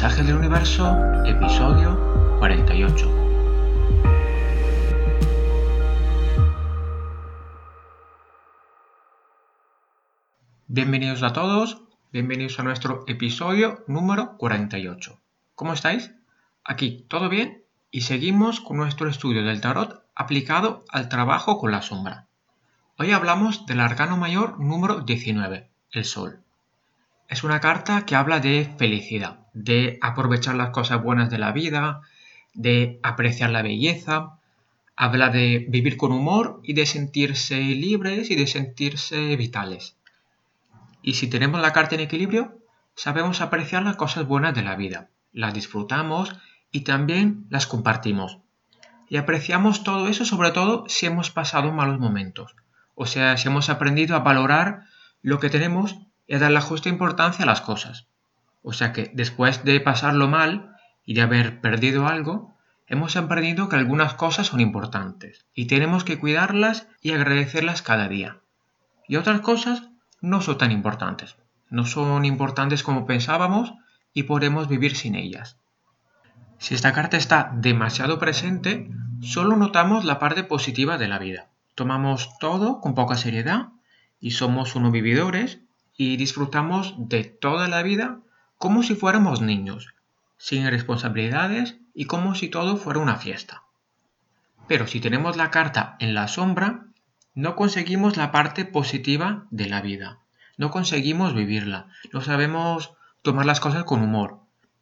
Mensaje del Universo, episodio 48. Bienvenidos a todos, bienvenidos a nuestro episodio número 48. ¿Cómo estáis? Aquí, ¿todo bien? Y seguimos con nuestro estudio del tarot aplicado al trabajo con la sombra. Hoy hablamos del arcano mayor número 19, el Sol. Es una carta que habla de felicidad, de aprovechar las cosas buenas de la vida, de apreciar la belleza, habla de vivir con humor y de sentirse libres y de sentirse vitales. Y si tenemos la carta en equilibrio, sabemos apreciar las cosas buenas de la vida, las disfrutamos y también las compartimos. Y apreciamos todo eso sobre todo si hemos pasado malos momentos. O sea, si hemos aprendido a valorar lo que tenemos a dar la justa importancia a las cosas. O sea que después de pasarlo mal y de haber perdido algo, hemos aprendido que algunas cosas son importantes y tenemos que cuidarlas y agradecerlas cada día. Y otras cosas no son tan importantes. No son importantes como pensábamos y podemos vivir sin ellas. Si esta carta está demasiado presente, solo notamos la parte positiva de la vida. Tomamos todo con poca seriedad y somos unos vividores y disfrutamos de toda la vida como si fuéramos niños, sin responsabilidades y como si todo fuera una fiesta. Pero si tenemos la carta en la sombra, no conseguimos la parte positiva de la vida, no conseguimos vivirla, no sabemos tomar las cosas con humor,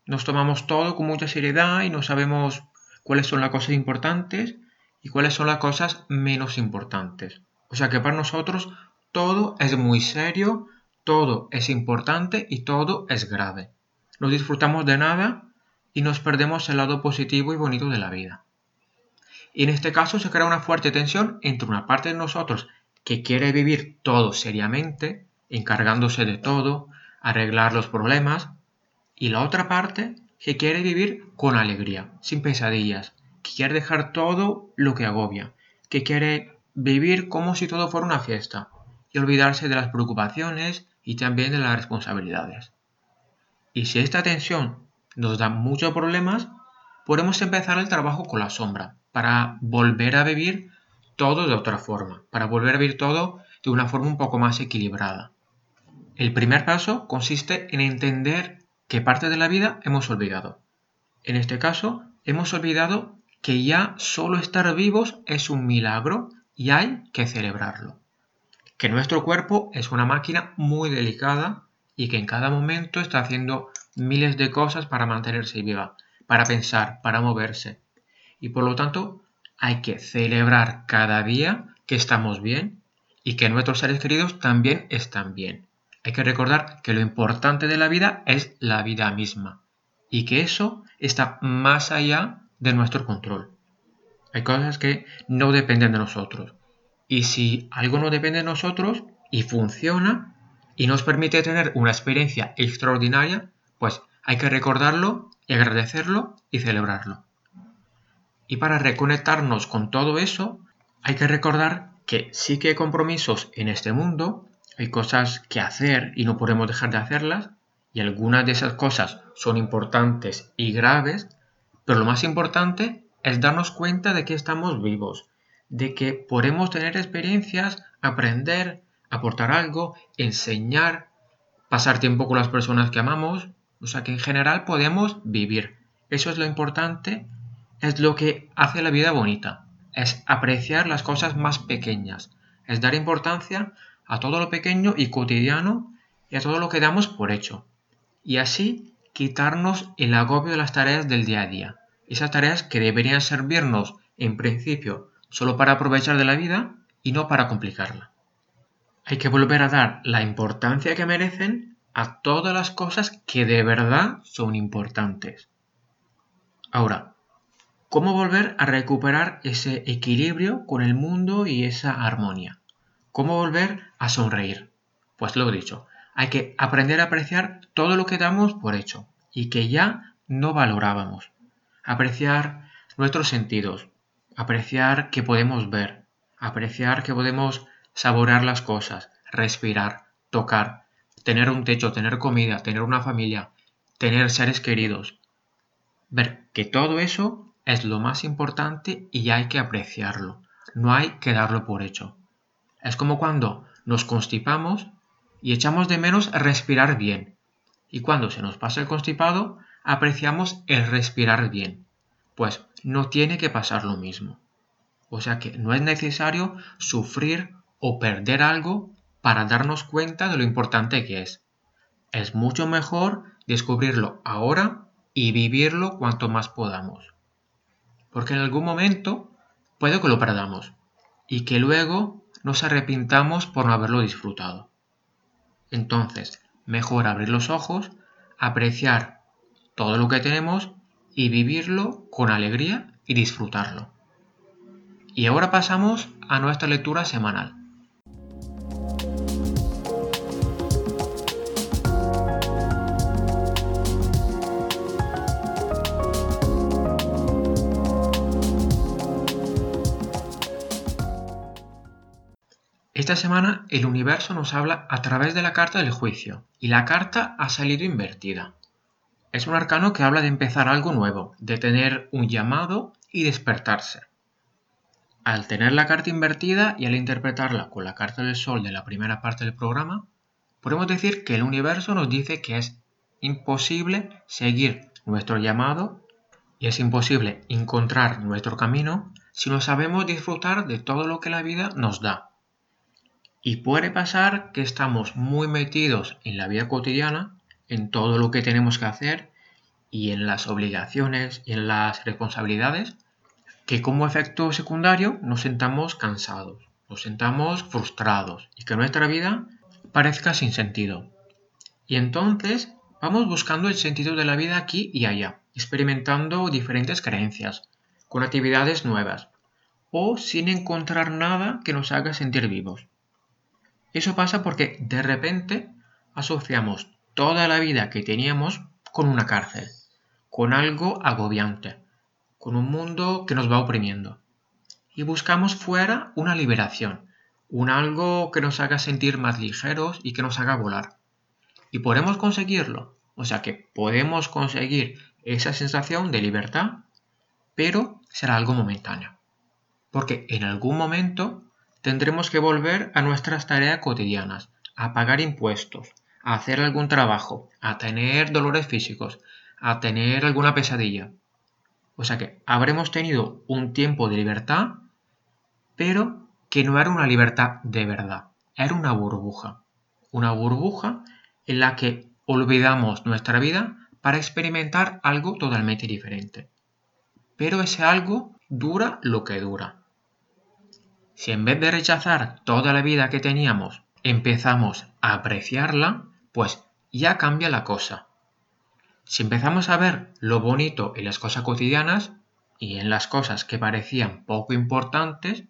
nos tomamos todo con mucha seriedad y no sabemos cuáles son las cosas importantes y cuáles son las cosas menos importantes. O sea que para nosotros todo es muy serio, todo es importante y todo es grave. No disfrutamos de nada y nos perdemos el lado positivo y bonito de la vida. Y en este caso se crea una fuerte tensión entre una parte de nosotros que quiere vivir todo seriamente, encargándose de todo, arreglar los problemas, y la otra parte que quiere vivir con alegría, sin pesadillas, que quiere dejar todo lo que agobia, que quiere vivir como si todo fuera una fiesta y olvidarse de las preocupaciones y también de las responsabilidades. Y si esta tensión nos da muchos problemas, podemos empezar el trabajo con la sombra para volver a vivir todo de otra forma, para volver a vivir todo de una forma un poco más equilibrada. El primer paso consiste en entender qué parte de la vida hemos olvidado. En este caso, hemos olvidado que ya solo estar vivos es un milagro y hay que celebrarlo. Que nuestro cuerpo es una máquina muy delicada y que en cada momento está haciendo miles de cosas para mantenerse viva, para pensar, para moverse. Y por lo tanto, hay que celebrar cada día que estamos bien y que nuestros seres queridos también están bien. Hay que recordar que lo importante de la vida es la vida misma y que eso está más allá de nuestro control. Hay cosas que no dependen de nosotros. Y si algo no depende de nosotros y funciona y nos permite tener una experiencia extraordinaria, pues hay que recordarlo y agradecerlo y celebrarlo. Y para reconectarnos con todo eso, hay que recordar que sí que hay compromisos en este mundo, hay cosas que hacer y no podemos dejar de hacerlas, y algunas de esas cosas son importantes y graves, pero lo más importante es darnos cuenta de que estamos vivos, de que podemos tener experiencias, aprender, aportar algo, enseñar, pasar tiempo con las personas que amamos, o sea que en general podemos vivir. Eso es lo importante, es lo que hace la vida bonita, es apreciar las cosas más pequeñas, es dar importancia a todo lo pequeño y cotidiano y a todo lo que damos por hecho. Y así quitarnos el agobio de las tareas del día a día, esas tareas que deberían servirnos en principio solo para aprovechar de la vida y no para complicarla. Hay que volver a dar la importancia que merecen a todas las cosas que de verdad son importantes. Ahora, ¿cómo volver a recuperar ese equilibrio con el mundo y esa armonía? ¿Cómo volver a sonreír? Pues lo he dicho, hay que aprender a apreciar todo lo que damos por hecho y que ya no valorábamos. Apreciar nuestros sentidos, apreciar que podemos ver, apreciar que podemos saborear las cosas, respirar, tocar, tener un techo, tener comida, tener una familia, tener seres queridos. Ver que todo eso es lo más importante y hay que apreciarlo, no hay que darlo por hecho. Es como cuando nos constipamos y echamos de menos respirar bien. Y cuando se nos pasa el constipado, apreciamos el respirar bien. Pues no tiene que pasar lo mismo. O sea que no es necesario sufrir o perder algo para darnos cuenta de lo importante que es. Es mucho mejor descubrirlo ahora y vivirlo cuanto más podamos. Porque en algún momento puede que lo perdamos y que luego nos arrepintamos por no haberlo disfrutado. Entonces, mejor abrir los ojos, apreciar todo lo que tenemos y vivirlo con alegría y disfrutarlo. Y ahora pasamos a nuestra lectura semanal. Esta semana el universo nos habla a través de la carta del juicio y la carta ha salido invertida. Es un arcano que habla de empezar algo nuevo, de tener un llamado y despertarse. Al tener la carta invertida y al interpretarla con la carta del sol de la primera parte del programa, podemos decir que el universo nos dice que es imposible seguir nuestro llamado y es imposible encontrar nuestro camino si no sabemos disfrutar de todo lo que la vida nos da. Y puede pasar que estamos muy metidos en la vida cotidiana, en todo lo que tenemos que hacer y en las obligaciones y en las responsabilidades, que como efecto secundario nos sentamos cansados, nos sentamos frustrados y que nuestra vida parezca sin sentido. Y entonces vamos buscando el sentido de la vida aquí y allá, experimentando diferentes creencias, con actividades nuevas, o sin encontrar nada que nos haga sentir vivos. Eso pasa porque de repente asociamos toda la vida que teníamos con una cárcel, con algo agobiante, con un mundo que nos va oprimiendo. Y buscamos fuera una liberación, un algo que nos haga sentir más ligeros y que nos haga volar. Y podemos conseguirlo, o sea que podemos conseguir esa sensación de libertad, pero será algo momentáneo. Porque en algún momento tendremos que volver a nuestras tareas cotidianas, a pagar impuestos, a hacer algún trabajo, a tener dolores físicos, a tener alguna pesadilla. O sea que habremos tenido un tiempo de libertad, pero que no era una libertad de verdad, era una burbuja. Una burbuja en la que olvidamos nuestra vida para experimentar algo totalmente diferente. Pero ese algo dura lo que dura. Si en vez de rechazar toda la vida que teníamos, empezamos a apreciarla, pues ya cambia la cosa. Si empezamos a ver lo bonito en las cosas cotidianas y en las cosas que parecían poco importantes,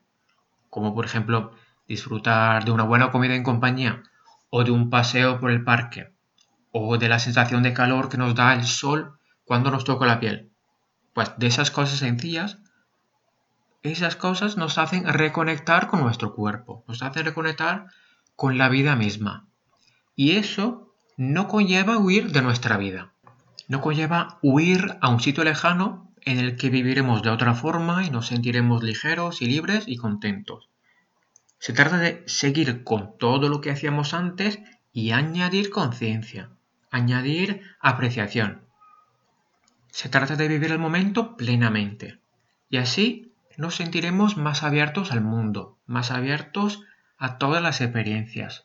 como por ejemplo disfrutar de una buena comida en compañía o de un paseo por el parque o de la sensación de calor que nos da el sol cuando nos toca la piel, pues de esas cosas sencillas, esas cosas nos hacen reconectar con nuestro cuerpo, nos hacen reconectar con la vida misma. Y eso no conlleva huir de nuestra vida no conlleva huir a un sitio lejano en el que viviremos de otra forma y nos sentiremos ligeros y libres y contentos. Se trata de seguir con todo lo que hacíamos antes y añadir conciencia, añadir apreciación. Se trata de vivir el momento plenamente y así nos sentiremos más abiertos al mundo, más abiertos a todas las experiencias.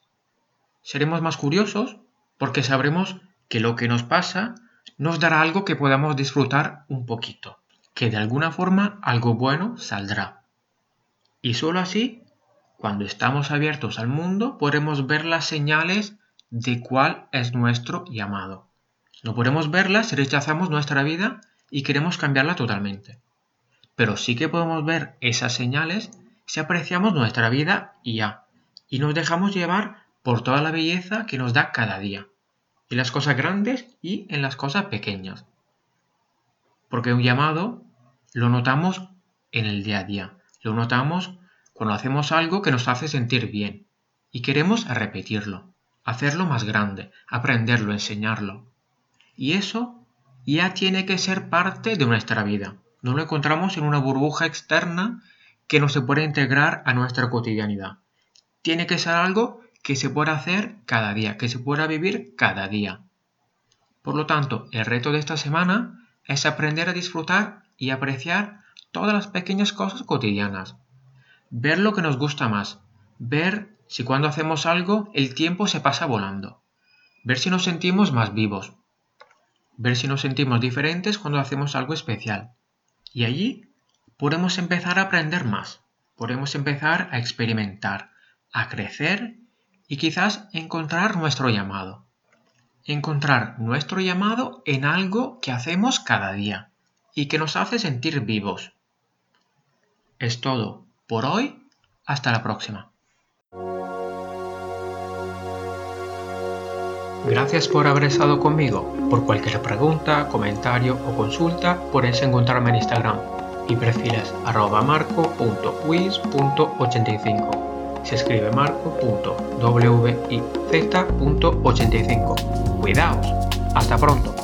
Seremos más curiosos porque sabremos que lo que nos pasa nos dará algo que podamos disfrutar un poquito, que de alguna forma algo bueno saldrá. Y solo así, cuando estamos abiertos al mundo, podremos ver las señales de cuál es nuestro llamado. No podemos verlas si rechazamos nuestra vida y queremos cambiarla totalmente. Pero sí que podemos ver esas señales si apreciamos nuestra vida y ya, y nos dejamos llevar por toda la belleza que nos da cada día en las cosas grandes y en las cosas pequeñas. Porque un llamado lo notamos en el día a día, lo notamos cuando hacemos algo que nos hace sentir bien y queremos repetirlo, hacerlo más grande, aprenderlo, enseñarlo. Y eso ya tiene que ser parte de nuestra vida. No lo encontramos en una burbuja externa que no se puede integrar a nuestra cotidianidad. Tiene que ser algo que se pueda hacer cada día, que se pueda vivir cada día. Por lo tanto, el reto de esta semana es aprender a disfrutar y apreciar todas las pequeñas cosas cotidianas. Ver lo que nos gusta más. Ver si cuando hacemos algo el tiempo se pasa volando. Ver si nos sentimos más vivos. Ver si nos sentimos diferentes cuando hacemos algo especial. Y allí podemos empezar a aprender más. Podemos empezar a experimentar, a crecer y quizás encontrar nuestro llamado. Encontrar nuestro llamado en algo que hacemos cada día y que nos hace sentir vivos. Es todo por hoy. Hasta la próxima. Gracias por haber estado conmigo. Por cualquier pregunta, comentario o consulta, puedes encontrarme en Instagram. Mi perfil es arroba marco.wiz.85. Se escribe marco.wiz.85. Cuidaos. Hasta pronto.